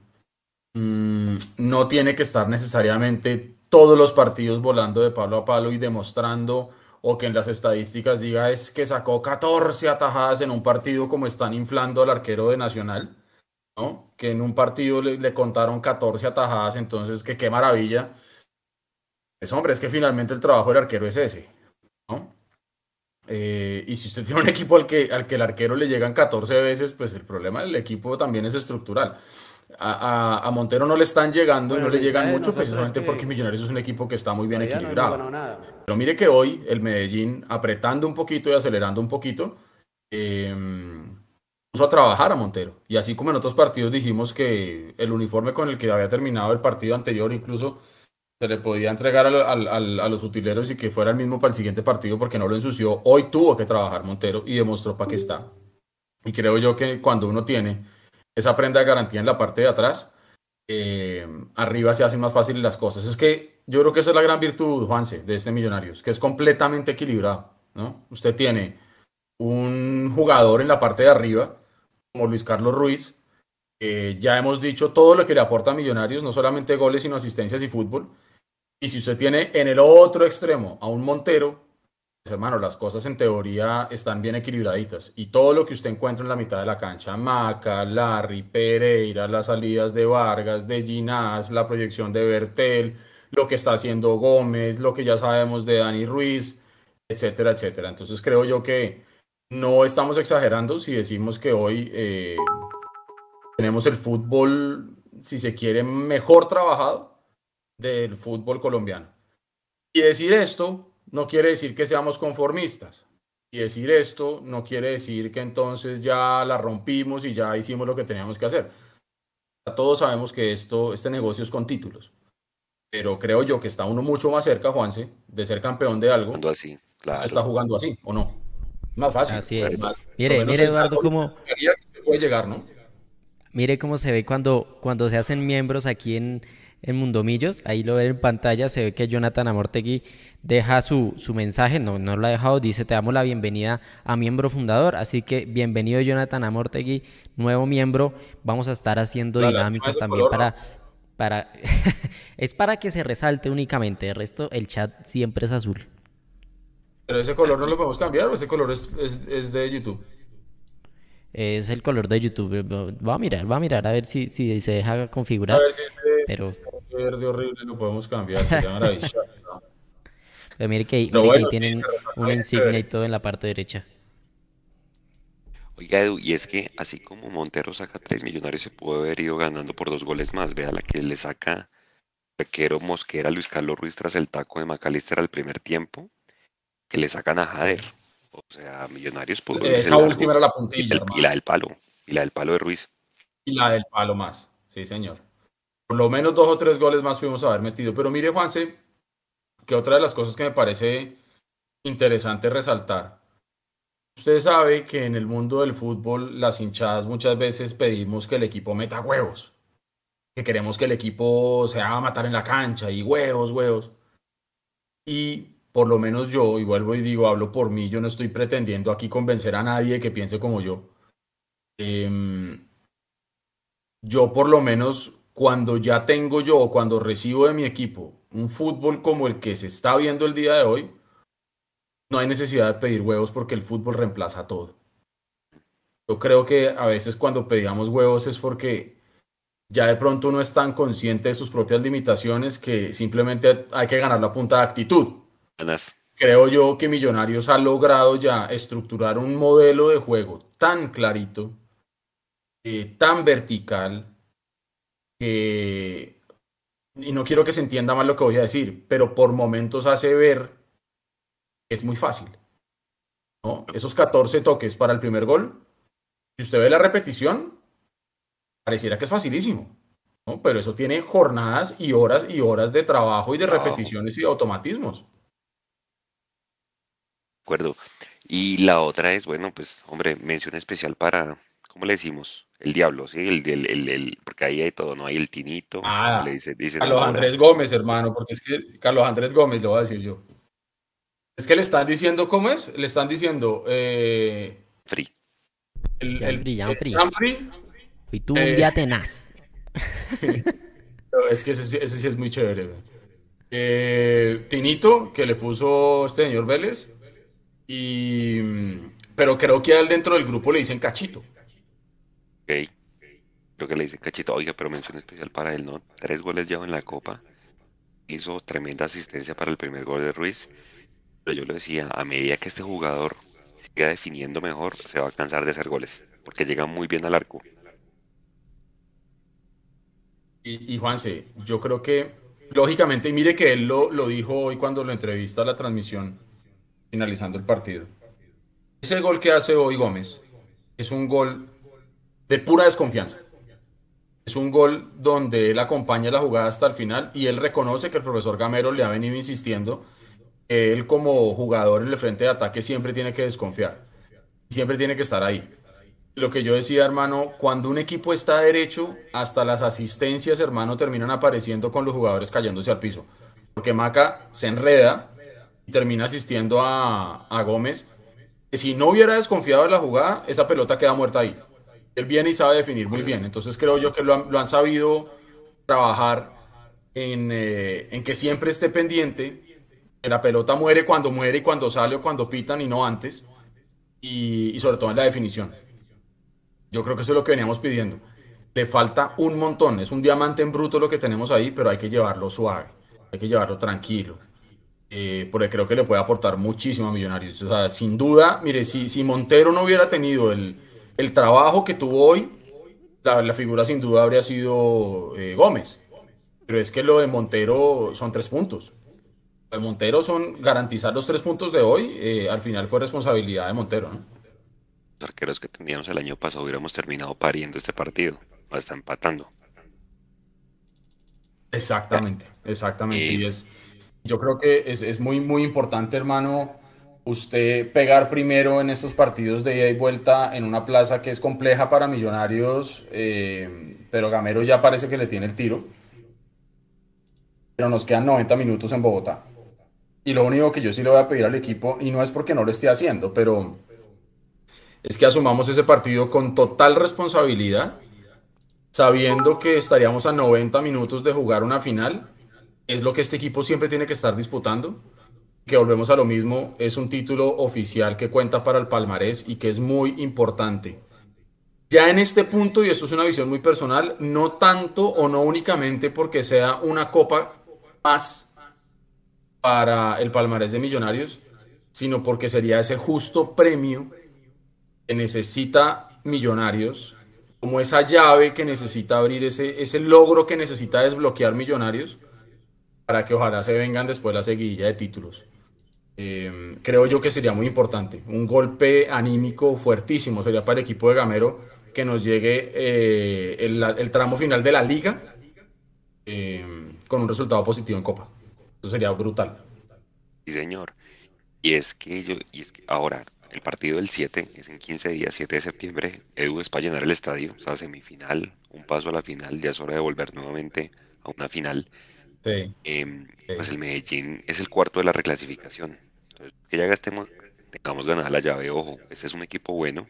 Speaker 1: Mm, no tiene que estar necesariamente todos los partidos volando de palo a palo y demostrando o que en las estadísticas diga es que sacó 14 atajadas en un partido como están inflando al arquero de Nacional, ¿no? Que en un partido le, contaron 14 atajadas, entonces que qué maravilla. Es hombre, es que finalmente el trabajo del arquero es ese, ¿no? Eh, y si usted tiene un equipo al que, al que el arquero le llegan 14 veces, pues el problema del equipo también es estructural. A, a- a Montero no le están llegando
Speaker 14: Bueno,
Speaker 1: y no le llegan mucho precisamente
Speaker 14: que
Speaker 1: porque Millonarios es un equipo que está muy bien
Speaker 14: todavía no
Speaker 1: equilibrado.
Speaker 14: ganado nada.
Speaker 1: Pero mire que hoy el Medellín, apretando un poquito y acelerando un poquito, eh, puso a trabajar a Montero. Y así como en otros partidos dijimos que el uniforme con el que había terminado el partido anterior incluso se le podía entregar al- a los utileros y que fuera el mismo para el siguiente partido porque no lo ensució, hoy tuvo que trabajar Montero y demostró para qué está. Y creo yo que cuando uno tiene esa prenda de garantía en la parte de atrás, eh, arriba se hacen más fáciles las cosas. Es que yo creo que esa es la gran virtud, Juanse, de este Millonarios, que es completamente equilibrado, ¿no? Usted tiene un jugador en la parte de arriba, como Luis Carlos Ruiz, ya hemos dicho todo lo que le aporta a Millonarios, no solamente goles, sino asistencias y fútbol. Y si usted tiene en el otro extremo a un Montero, hermano, las cosas en teoría están bien equilibraditas. Y todo lo que usted encuentra en la mitad de la cancha, Maca, Larry, Pereira, las salidas de Vargas, de Ginás, la proyección de Bertel, lo que está haciendo Gómez, lo que ya sabemos de Dani Ruiz, etcétera, etcétera. Entonces creo yo que no estamos exagerando si decimos que hoy eh, tenemos el fútbol, si se quiere, mejor trabajado del fútbol colombiano. Y decir esto no quiere decir que seamos conformistas. Y decir esto no quiere decir que entonces ya la rompimos y ya hicimos lo que teníamos que hacer. Todos sabemos que esto, este negocio es con títulos. Pero creo yo que está uno mucho más cerca, Juanse, de ser campeón de algo.
Speaker 2: así, claro.
Speaker 1: Está jugando así, ¿o no? Más fácil.
Speaker 4: Así es. mire, mire, Eduardo, cómo...
Speaker 1: Puede llegar, ¿no?
Speaker 4: Mire cómo se ve cuando, cuando se hacen miembros aquí en, en Mundomillos. Ahí lo ven en pantalla, se ve que Jonathan Amortegui deja su, su mensaje, no, no lo ha dejado, dice, te damos la bienvenida a miembro fundador, así que bienvenido Jonathan Amortegui, nuevo miembro, vamos a estar haciendo dinámicas también para... para es para que se resalte únicamente, el resto el chat siempre es azul.
Speaker 1: Pero ese color no lo podemos cambiar, ese color es, es, de YouTube.
Speaker 4: Es el color de YouTube. Va a mirar, va a mirar a ver si, si se deja configurar. A ver si pero
Speaker 1: verde horrible lo podemos cambiar, se llama
Speaker 4: Pero mire que, ahí tienen una insignia y todo en la parte derecha.
Speaker 2: Oiga, Edu, y es que así como Montero saca 3 millonarios, se pudo haber ido ganando por dos goles más. Vea la que le saca Pequero Mosquera Luis Carlos Ruiz tras el taco de Macalister al primer tiempo, que le sacan a Jader. O sea, Millonarios
Speaker 1: pudo. Esa última era la puntilla.
Speaker 2: Y, y la del palo. Y la del palo de Ruiz.
Speaker 1: Y la del palo más. Sí, señor por lo menos dos o tres goles más pudimos haber metido. Pero mire, Juanse, que otra de las cosas que me parece interesante resaltar. Usted sabe que en el mundo del fútbol las hinchadas muchas veces pedimos que el equipo meta huevos, que queremos que el equipo se haga matar en la cancha y huevos, huevos. Y por lo menos yo, y vuelvo y digo, hablo por mí, yo no estoy pretendiendo aquí convencer a nadie que piense como yo. Em, yo por lo menos cuando ya tengo yo o cuando recibo de mi equipo un fútbol como el que se está viendo el día de hoy, no hay necesidad de pedir huevos porque el fútbol reemplaza todo. Yo creo que a veces cuando pedíamos huevos es porque ya de pronto uno es tan consciente de sus propias limitaciones que simplemente hay que ganar la punta de actitud. Creo yo que Millonarios ha logrado ya estructurar un modelo de juego tan clarito, eh, tan vertical, y no quiero que se entienda mal lo que voy a decir, pero por momentos hace ver que es muy fácil. ¿no? Esos 14 toques para el primer gol, si usted ve la repetición, pareciera que es facilísimo. ¿no? Pero eso tiene jornadas y horas y horas de trabajo y de repeticiones y de automatismos. De
Speaker 2: acuerdo. Y la otra es, bueno, pues, hombre, mención especial para, ¿cómo le decimos? El diablo, sí, el, el, el, porque ahí hay todo, ¿no? Hay el tinito,
Speaker 1: ah, le dice, dice Carlos Andrés Gómez, hermano, porque es que Carlos Andrés Gómez, lo voy a decir yo. Es que le están diciendo, ¿cómo es? Le están diciendo... Eh,
Speaker 2: free.
Speaker 1: El, el,
Speaker 4: free, free. Y tú un eh, día tenaz.
Speaker 1: es que ese, ese, sí es muy chévere. Eh, tinito, que le puso este señor Vélez. Y, pero creo que a él dentro del grupo le dicen cachito.
Speaker 2: Ok. Creo que le dice Cachito, oiga, pero mención especial para él, ¿no? Tres goles ya en la Copa. Hizo tremenda asistencia para el primer gol de Ruiz. Pero yo le decía, a medida que este jugador siga definiendo mejor, se va a cansar de hacer goles. Porque llega muy bien al arco.
Speaker 1: Y, y Juanse, yo creo que, lógicamente, y mire que él lo, lo dijo hoy cuando lo entrevista a la transmisión, finalizando el partido. Ese gol que hace hoy Gómez es un gol de pura desconfianza. Es un gol donde él acompaña la jugada hasta el final y él reconoce que el profesor Gamero le ha venido insistiendo. Él como jugador en el frente de ataque siempre tiene que desconfiar. Siempre tiene que estar ahí. lo que yo decía, hermano, cuando un equipo está derecho, hasta las asistencias, hermano, terminan apareciendo con los jugadores cayéndose al piso. Porque Maca se enreda y termina asistiendo a, a Gómez. Si no hubiera desconfiado de la jugada, esa pelota queda muerta ahí. Él viene y sabe definir muy bien. Entonces creo yo que lo han, lo han sabido trabajar en, eh, en, que siempre esté pendiente. Que la pelota muere cuando muere y cuando sale o cuando pitan y no antes. Y, y sobre todo en la definición. Yo creo que eso es lo que veníamos pidiendo. Le falta un montón, es un diamante en bruto lo que tenemos ahí, pero hay que llevarlo suave, hay que llevarlo tranquilo. Eh, porque creo que le puede aportar muchísimo a Millonarios. O sea, sin duda, mire, si, si Montero no hubiera tenido el, el trabajo que tuvo hoy, la, la figura sin duda habría sido eh, Gómez. Pero es que lo de Montero son tres puntos. Lo de Montero son garantizar los tres puntos de hoy. Eh, al final fue responsabilidad de Montero, ¿no?
Speaker 2: los arqueros que teníamos el año pasado hubiéramos terminado pariendo este partido. O está empatando.
Speaker 1: Exactamente, exactamente. Y es, yo creo que es, es, muy, muy importante, hermano, usted pegar primero en estos partidos de ida y vuelta en una plaza que es compleja para millonarios, eh, pero Gamero ya parece que le tiene el tiro. Pero nos quedan 90 minutos en Bogotá. Y lo único que yo sí le voy a pedir al equipo, y no es porque no lo esté haciendo, pero es que asumamos ese partido con total responsabilidad, sabiendo que estaríamos a 90 minutos de jugar una final. Es lo que este equipo siempre tiene que estar disputando. Que volvemos a lo mismo, es un título oficial que cuenta para el palmarés y que es muy importante. Ya en este punto, y esto es una visión muy personal, no tanto o no únicamente porque sea una copa más para el palmarés de Millonarios, sino porque sería ese justo premio que necesita Millonarios, como esa llave que necesita abrir, ese, ese logro que necesita desbloquear Millonarios, para que ojalá se vengan después la seguidilla de títulos. Eh, creo yo que sería muy importante. Un golpe anímico fuertísimo sería para el equipo de Gamero que nos llegue eh, el, el, tramo final de la liga eh, con un resultado positivo en Copa. Eso sería brutal.
Speaker 2: Sí, señor. Y es que yo, y es que ahora, el partido del 7 es en 15 días, 7 de septiembre. Edu es para llenar el estadio, o sea, semifinal, un paso a la final. Ya es hora de volver nuevamente a una final.
Speaker 1: Sí.
Speaker 2: Eh, pues el Medellín es el cuarto de la reclasificación. Entonces, que ya gastemos, tengamos ganada la llave, ojo, este es un equipo bueno.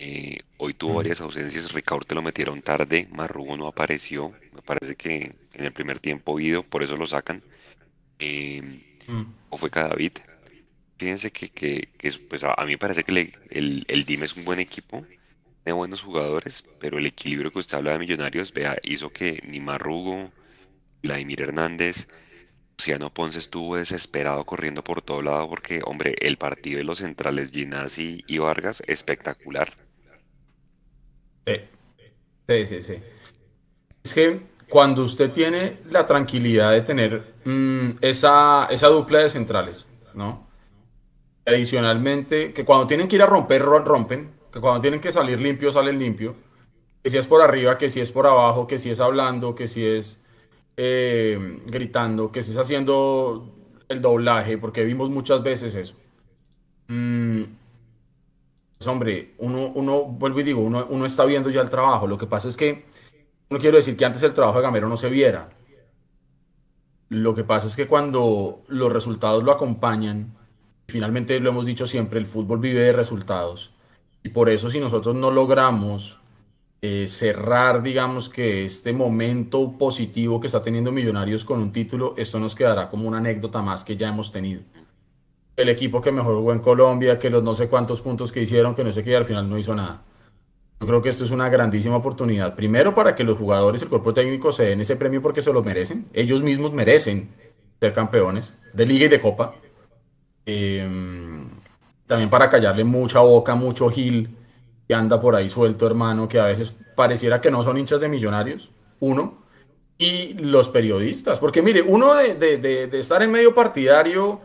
Speaker 2: Eh, hoy tuvo varias ausencias, Ricardo te lo metieron tarde, Marrugo no apareció, me parece que en el primer tiempo ido, por eso lo sacan. Eh, mm. O fue Cadavid, fíjense que, que, que pues a, a, mí me parece que le, el, el DIM es un buen equipo, tiene buenos jugadores, pero el equilibrio que usted habla de Millonarios, vea, hizo que ni Marrugo, Vladimir Hernández, Luciano Ponce estuvo desesperado corriendo por todo lado porque, hombre, el partido de los centrales Ginasi y Vargas, espectacular.
Speaker 1: Sí, sí, sí. Es que cuando usted tiene la tranquilidad de tener mmm, esa, esa dupla de centrales, ¿no? Adicionalmente, que cuando tienen que ir a romper, rompen, que cuando tienen que salir limpio, salen limpio, que si es por arriba, que si es por abajo, que si es hablando, que si es eh, gritando, que si es haciendo el doblaje, porque vimos muchas veces eso. Mm, pues hombre, uno, uno, vuelvo y digo, uno, uno está viendo ya el trabajo. Lo que pasa es que no quiero decir que antes el trabajo de Gamero no se viera. Lo que pasa es que cuando los resultados lo acompañan, finalmente lo hemos dicho siempre, el fútbol vive de resultados. Y por eso si nosotros no logramos eh, cerrar, digamos que este momento positivo que está teniendo Millonarios con un título, esto nos quedará como una anécdota más que ya hemos tenido. El equipo que mejor jugó en Colombia, que los no sé cuántos puntos que hicieron, que no sé qué, al final no hizo nada. Yo creo que esto es una grandísima oportunidad. Primero, para que los jugadores, el cuerpo técnico se den ese premio porque se lo merecen. Ellos mismos merecen ser campeones de liga y de copa. Eh, también para callarle mucha boca, mucho gil que anda por ahí suelto, hermano, que a veces pareciera que no son hinchas de millonarios, uno, y los periodistas, porque mire, uno de, de, de, de estar en medio partidario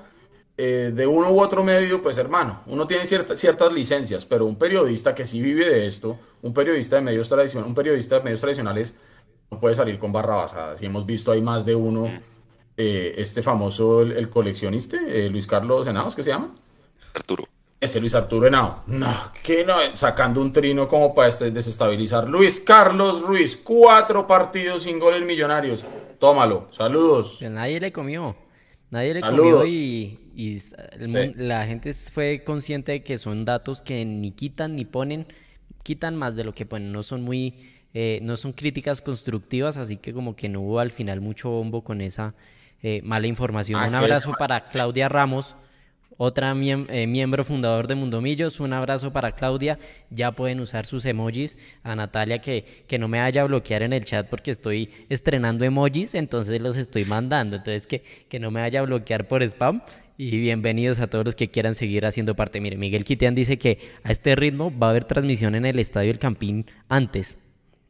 Speaker 1: eh, de uno u otro medio, pues hermano, uno tiene cierta, ciertas licencias, pero un periodista que sí vive de esto, un periodista de medios tradicionales, un periodista de medios tradicionales no puede salir con barra basada. Si hemos visto hay más de uno, eh, este famoso, el, el coleccionista, eh, Luis Carlos Senados, ¿qué se llama?
Speaker 2: Arturo.
Speaker 1: Ese Luis Arturo Henao. No, que no, sacando un trino como para desestabilizar. Luis Carlos Ruiz, cuatro partidos sin gol en Millonarios. Tómalo. Saludos.
Speaker 4: Nadie le comió. Nadie le
Speaker 1: Saludos.
Speaker 4: comió y, y el la gente fue consciente de que son datos que ni quitan ni ponen, quitan más de lo que ponen. No son muy, eh, no son críticas constructivas, así que como que no hubo al final mucho bombo con esa eh, mala información.
Speaker 1: Ah,
Speaker 4: Un abrazo para Claudia Ramos, otra eh, miembro fundador de Mundomillos. Un abrazo para Claudia. Ya pueden usar sus emojis. A Natalia que, que no me vaya a bloquear en el chat porque estoy estrenando emojis, entonces los estoy mandando. Entonces que, que no me vaya a bloquear por spam. Y bienvenidos a todos los que quieran seguir haciendo parte. Mire, Miguel Quitian dice que a este ritmo va a haber transmisión en el Estadio El Campín antes.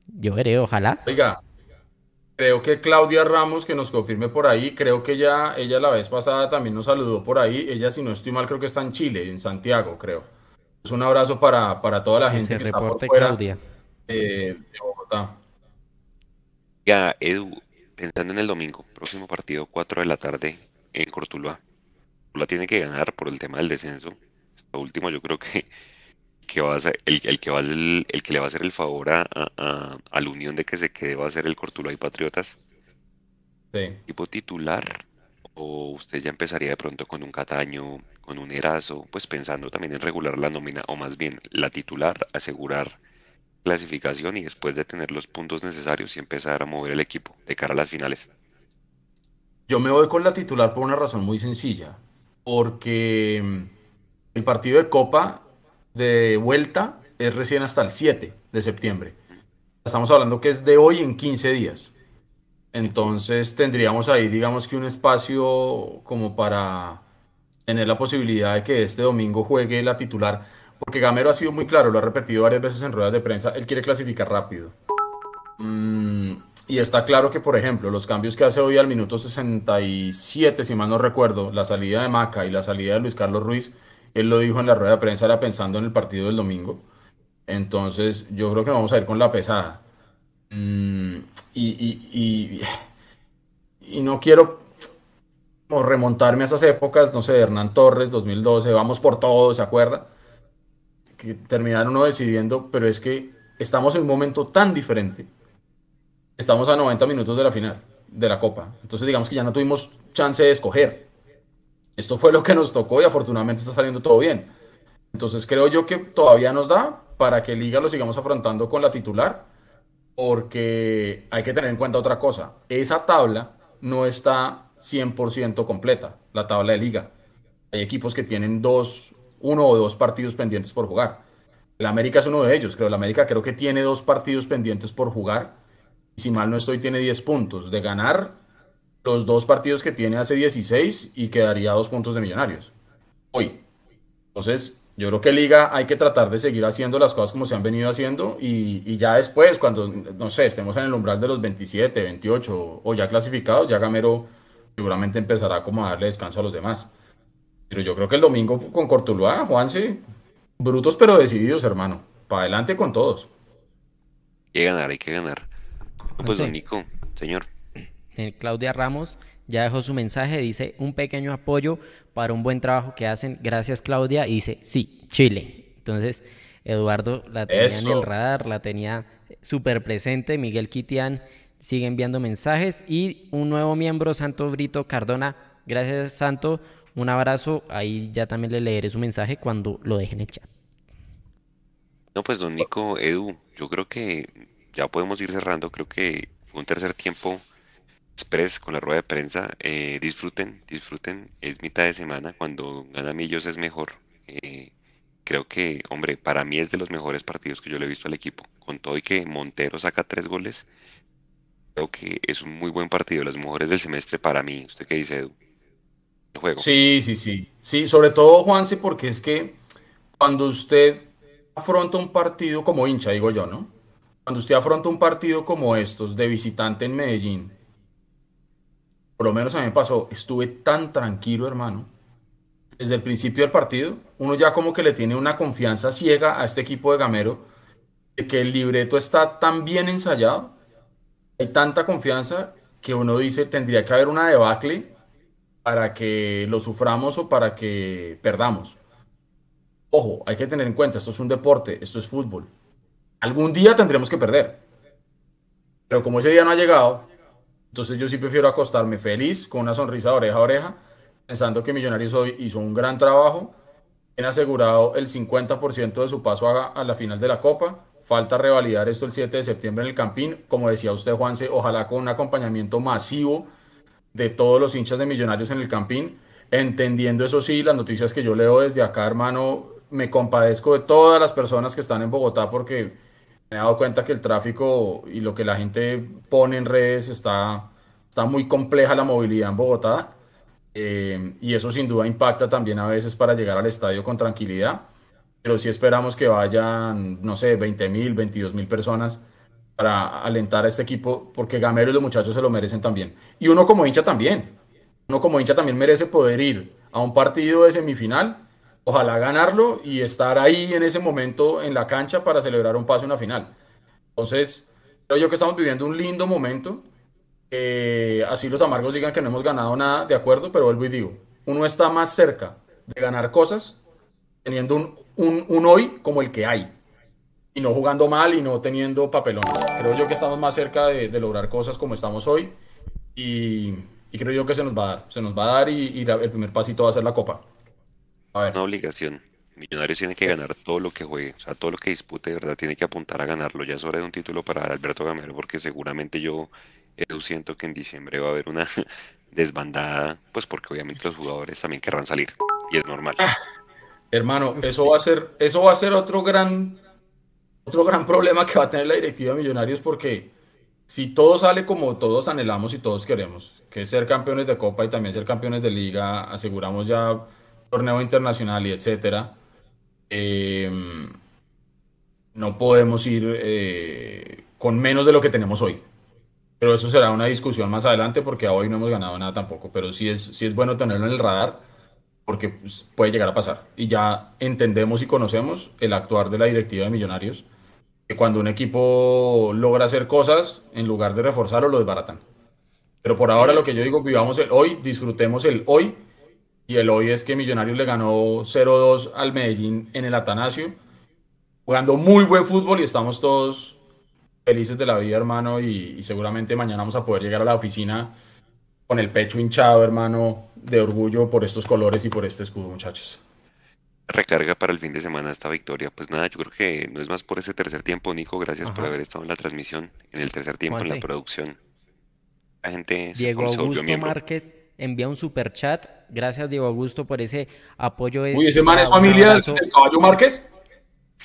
Speaker 4: Yo veré, ojalá.
Speaker 1: Oiga, creo que Claudia Ramos, que nos confirme por ahí, creo que ella, ella la vez pasada también nos saludó por ahí. Ella, si no estoy mal, creo que está en Chile, en Santiago, creo. Es un abrazo para, para toda la
Speaker 4: Que
Speaker 1: gente
Speaker 4: se
Speaker 1: que está por fuera
Speaker 4: Claudia.
Speaker 1: eh, de Bogotá.
Speaker 2: Ya, Edu, pensando en el domingo, próximo partido, 4 de la tarde en Cortuluá. Cortuluá tiene que ganar por el tema del descenso. Esto último, yo creo que, que va a ser el, el que va el, el que le va a hacer el favor a, a, a- la unión de que se quede va a ser el Cortuluá y Patriotas.
Speaker 1: Sí.
Speaker 2: ¿Tipo titular? ¿O usted ya empezaría de pronto con un Cataño, con un Erazo? Pues pensando también en regular la nómina, o más bien la titular, asegurar clasificación y después de tener los puntos necesarios y empezar a mover el equipo de cara a las finales.
Speaker 1: Yo me voy con la titular por una razón muy sencilla. Porque el partido de Copa de vuelta es recién hasta el 7 de septiembre. Estamos hablando que es de hoy en 15 días. Entonces tendríamos ahí, digamos que un espacio como para tener la posibilidad de que este domingo juegue la titular. Porque Gamero ha sido muy claro, lo ha repetido varias veces en ruedas de prensa, él quiere clasificar rápido. Mm, y está claro que, por ejemplo, los cambios que hace hoy al minuto 67, si mal no recuerdo, la salida de Maca y la salida de Luis Carlos Ruiz, él lo dijo en la rueda de prensa, era pensando en el partido del domingo. Entonces, yo creo que vamos a ir con la pesada. Mm, y, y- no quiero remontarme a esas épocas, no sé, Hernán Torres, 2012, vamos por todo, ¿se acuerda? Que terminaron uno decidiendo, pero es que estamos en un momento tan diferente. Estamos a 90 minutos de la final de la Copa. Entonces, digamos que ya no tuvimos chance de escoger. Esto fue lo que nos tocó y afortunadamente está saliendo todo bien. Entonces, creo yo que todavía nos da para que Liga lo sigamos afrontando con la titular, porque hay que tener en cuenta otra cosa. Esa tabla no está 100% completa, la tabla de Liga. Hay equipos que tienen dos, uno o dos partidos pendientes por jugar. El América es uno de ellos, creo. El América creo que tiene dos partidos pendientes por jugar. Si mal no estoy, tiene 10 puntos. De ganar los dos partidos que tiene hace 16 y quedaría a dos puntos de Millonarios. Hoy. Entonces, yo creo que Liga hay que tratar de seguir haciendo las cosas como se han venido haciendo y, y ya después, cuando, no sé, estemos en el umbral de los 27, 28 o ya clasificados, ya Gamero seguramente empezará como a darle descanso a los demás. Pero yo creo que el domingo con Cortuluá, Juanse, brutos pero decididos, hermano. Para adelante con todos.
Speaker 2: Hay que ganar, hay que ganar. No, pues, don Nico, señor.
Speaker 4: Eh, Claudia Ramos ya dejó su mensaje, dice un pequeño apoyo para un buen trabajo que hacen. Gracias Claudia. Y dice, sí, Chile. Entonces, Eduardo la tenía en el radar, la tenía súper presente. Miguel Quitián sigue enviando mensajes. Y un nuevo miembro, Santo Brito Cardona. Gracias Santo. Un abrazo. Ahí ya también le leeré su mensaje cuando lo deje en el chat.
Speaker 2: No, pues don Nico, Edu, yo creo que ya podemos ir cerrando. Creo que fue un tercer tiempo express con la rueda de prensa. Eh, disfruten, disfruten. Es mitad de semana. Cuando gana Millos es mejor. Eh, creo que, hombre, para mí es de los mejores partidos que yo le he visto al equipo. Con todo y que Montero saca tres goles, creo que es un muy buen partido. Los mejores del semestre para mí. ¿Usted qué dice, Edu? El juego.
Speaker 1: Sí, sí, sí. Sí, sobre todo, Juanse, porque es que cuando usted afronta un partido como hincha, digo yo, ¿no? Cuando usted afronta un partido como estos de visitante en Medellín, por lo menos a mí me pasó, estuve tan tranquilo, hermano. Desde el principio del partido, uno ya como que le tiene una confianza ciega a este equipo de Gamero, de que el libreto está tan bien ensayado, hay tanta confianza que uno dice, tendría que haber una debacle para que lo suframos o para que perdamos. Ojo, hay que tener en cuenta, esto es un deporte, esto es fútbol. Algún día tendremos que perder. Pero como ese día no ha llegado, entonces yo sí prefiero acostarme feliz, con una sonrisa de oreja a oreja, pensando que Millonarios hoy hizo un gran trabajo, han asegurado el 50% de su paso a, a la final de la Copa. Falta revalidar esto el 7 de septiembre en el Campín. Como decía usted, Juanse, ojalá con un acompañamiento masivo de todos los hinchas de Millonarios en el Campín. Entendiendo eso sí, las noticias que yo leo desde acá, hermano, me compadezco de todas las personas que están en Bogotá porque he dado cuenta que el tráfico y lo que la gente pone en redes está, está muy compleja la movilidad en Bogotá. Eh, y eso sin duda impacta también a veces para llegar al estadio con tranquilidad. Pero sí esperamos que vayan, no sé, 20 mil, 22 mil personas para alentar a este equipo, porque Gamero y los muchachos se lo merecen también. Y uno como hincha también. Uno como hincha también merece poder ir a un partido de semifinal ojalá ganarlo y estar ahí en ese momento en la cancha para celebrar un paso en la final. Entonces, creo yo que estamos viviendo un lindo momento. así los amargos digan que no hemos ganado nada, de acuerdo, pero vuelvo y digo, uno está más cerca de ganar cosas teniendo un, un, hoy como el que hay y no jugando mal y no teniendo papelones. Creo yo que estamos más cerca de, lograr cosas como estamos hoy y, creo yo que se nos va a dar, se nos va a dar y, y el primer pasito va a ser la copa.
Speaker 2: Una obligación. Millonarios tiene que ganar todo lo que juegue, o sea, todo lo que dispute, de verdad, tiene que apuntar a ganarlo. Ya es hora de un título para Alberto Gamero, porque seguramente yo, siento que en diciembre va a haber una desbandada, pues porque obviamente los jugadores también querrán salir, y es normal. Ah,
Speaker 1: hermano, eso va a ser, eso va a ser otro gran, otro gran problema que va a tener la directiva de Millonarios, porque si todo sale como todos anhelamos y todos queremos, que es ser campeones de Copa y también ser campeones de Liga, aseguramos ya torneo internacional y etcétera, em, no podemos ir eh, con menos de lo que tenemos hoy. Pero eso será una discusión más adelante porque hoy no hemos ganado nada tampoco. Pero sí es, sí es bueno tenerlo en el radar porque pues, puede llegar a pasar. Y ya entendemos y conocemos el actuar de la directiva de Millonarios, que cuando un equipo logra hacer cosas, en lugar de reforzarlo, lo desbaratan. Pero por ahora lo que yo digo, vivamos el hoy, disfrutemos el hoy y el hoy es que Millonarios le ganó 0-2 al Medellín en el Atanasio, jugando muy buen fútbol y estamos todos felices de la vida, hermano, y, seguramente mañana vamos a poder llegar a la oficina con el pecho hinchado, hermano, de orgullo por estos colores y por este escudo, muchachos.
Speaker 2: Recarga para el fin de semana esta victoria. Pues nada, yo creo que no es más por ese tercer tiempo, Nico. Gracias por haber estado en la transmisión, en el tercer tiempo, en la producción. La gente
Speaker 4: Diego Augusto Márquez envía un super chat. Gracias, Diego Augusto, por ese apoyo.
Speaker 1: Uy, ese man es familiar del caballo Márquez.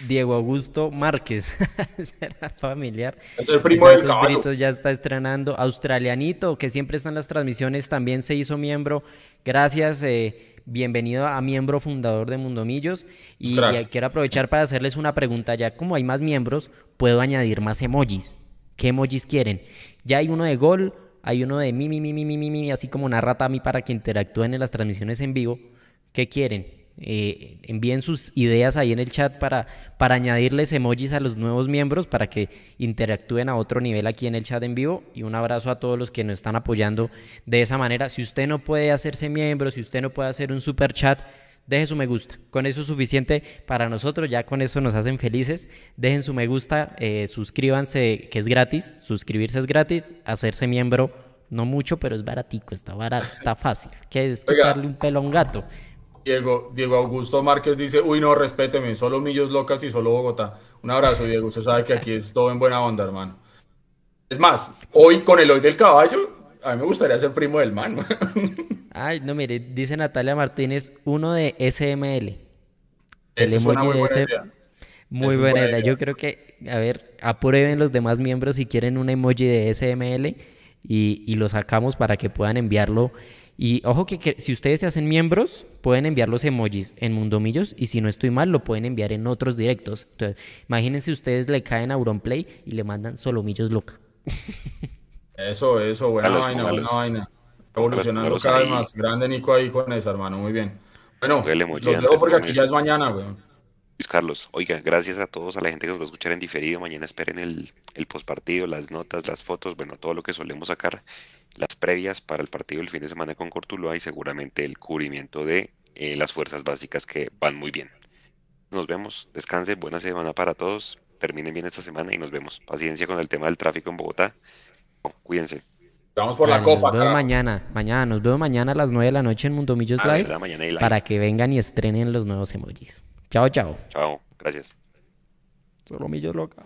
Speaker 4: Diego Augusto Márquez, será familiar.
Speaker 1: Es el primo del caballo.
Speaker 4: ya está estrenando. Australianito, que siempre está en las transmisiones, también se hizo miembro. Gracias, eh, bienvenido a miembro fundador de Mundomillos. Y, y quiero aprovechar para hacerles una pregunta. Ya como hay más miembros, puedo añadir más emojis. ¿Qué emojis quieren? Ya hay uno de gol, hay uno de mi, mi, mi, mi, mi, mi, así como una rata a mí para que interactúen en las transmisiones en vivo. ¿Qué quieren? Eh, envíen sus ideas ahí en el chat para, para añadirles emojis a los nuevos miembros para que interactúen a otro nivel aquí en el chat en vivo y un abrazo a todos los que nos están apoyando de esa manera. Si usted no puede hacerse miembro, si usted no puede hacer un super chat, deje su me gusta. Con eso es suficiente para nosotros, ya con eso nos hacen felices. Dejen su me gusta, eh, suscríbanse, que es gratis, suscribirse es gratis, hacerse miembro no mucho, pero es baratico, está barato, está fácil. Que es quitarle un pelo a un gato.
Speaker 1: Diego, Diego Augusto Márquez dice, uy no, respéteme, solo Millos Locas y solo Bogotá. Un abrazo, Diego, usted sabe que aquí es todo en buena onda, hermano. Es más, hoy con el hoy del caballo, a mí me gustaría ser primo del man.
Speaker 4: Ay, no, mire, dice Natalia Martínez, uno de SML.
Speaker 1: El emoji muy buena idea.
Speaker 4: Muy buena, idea. Yo creo que, a ver, aprueben los demás miembros si quieren un emoji de SML y, y lo sacamos para que puedan enviarlo. Y ojo que, si ustedes se hacen miembros, pueden enviar los emojis en Mundomillos y si no estoy mal, lo pueden enviar en otros directos. Entonces, imagínense ustedes le caen a Auronplay y le mandan solo millos loca.
Speaker 1: Eso, eso, buena vaina, buena vaina. Evolucionando cada vez más. Grande Nico ahí con esa, hermano, muy bien. Bueno, los dejo porque aquí ya es mañana, güey.
Speaker 2: Luis Carlos, oiga, gracias a todos, a la gente que nos va a escuchar en diferido. Mañana esperen el, el postpartido, las notas, las fotos, bueno, todo lo que solemos sacar, las previas para el partido del fin de semana con Cortuloa y seguramente el cubrimiento de eh, las fuerzas básicas que van muy bien. Nos vemos. Descanse. Buena semana para todos. Terminen bien esta semana y nos vemos. Paciencia con el tema del tráfico en Bogotá. Cuídense.
Speaker 1: Vamos por la copa.
Speaker 4: Nos vemos mañana, mañana, nos vemos mañana a las 9 de la noche en Mundo Millos
Speaker 2: Ah,
Speaker 4: Live
Speaker 2: live.
Speaker 4: para que vengan y estrenen los nuevos emojis. Chao, chao.
Speaker 2: Chao. Gracias.
Speaker 4: Solo Millos Loca.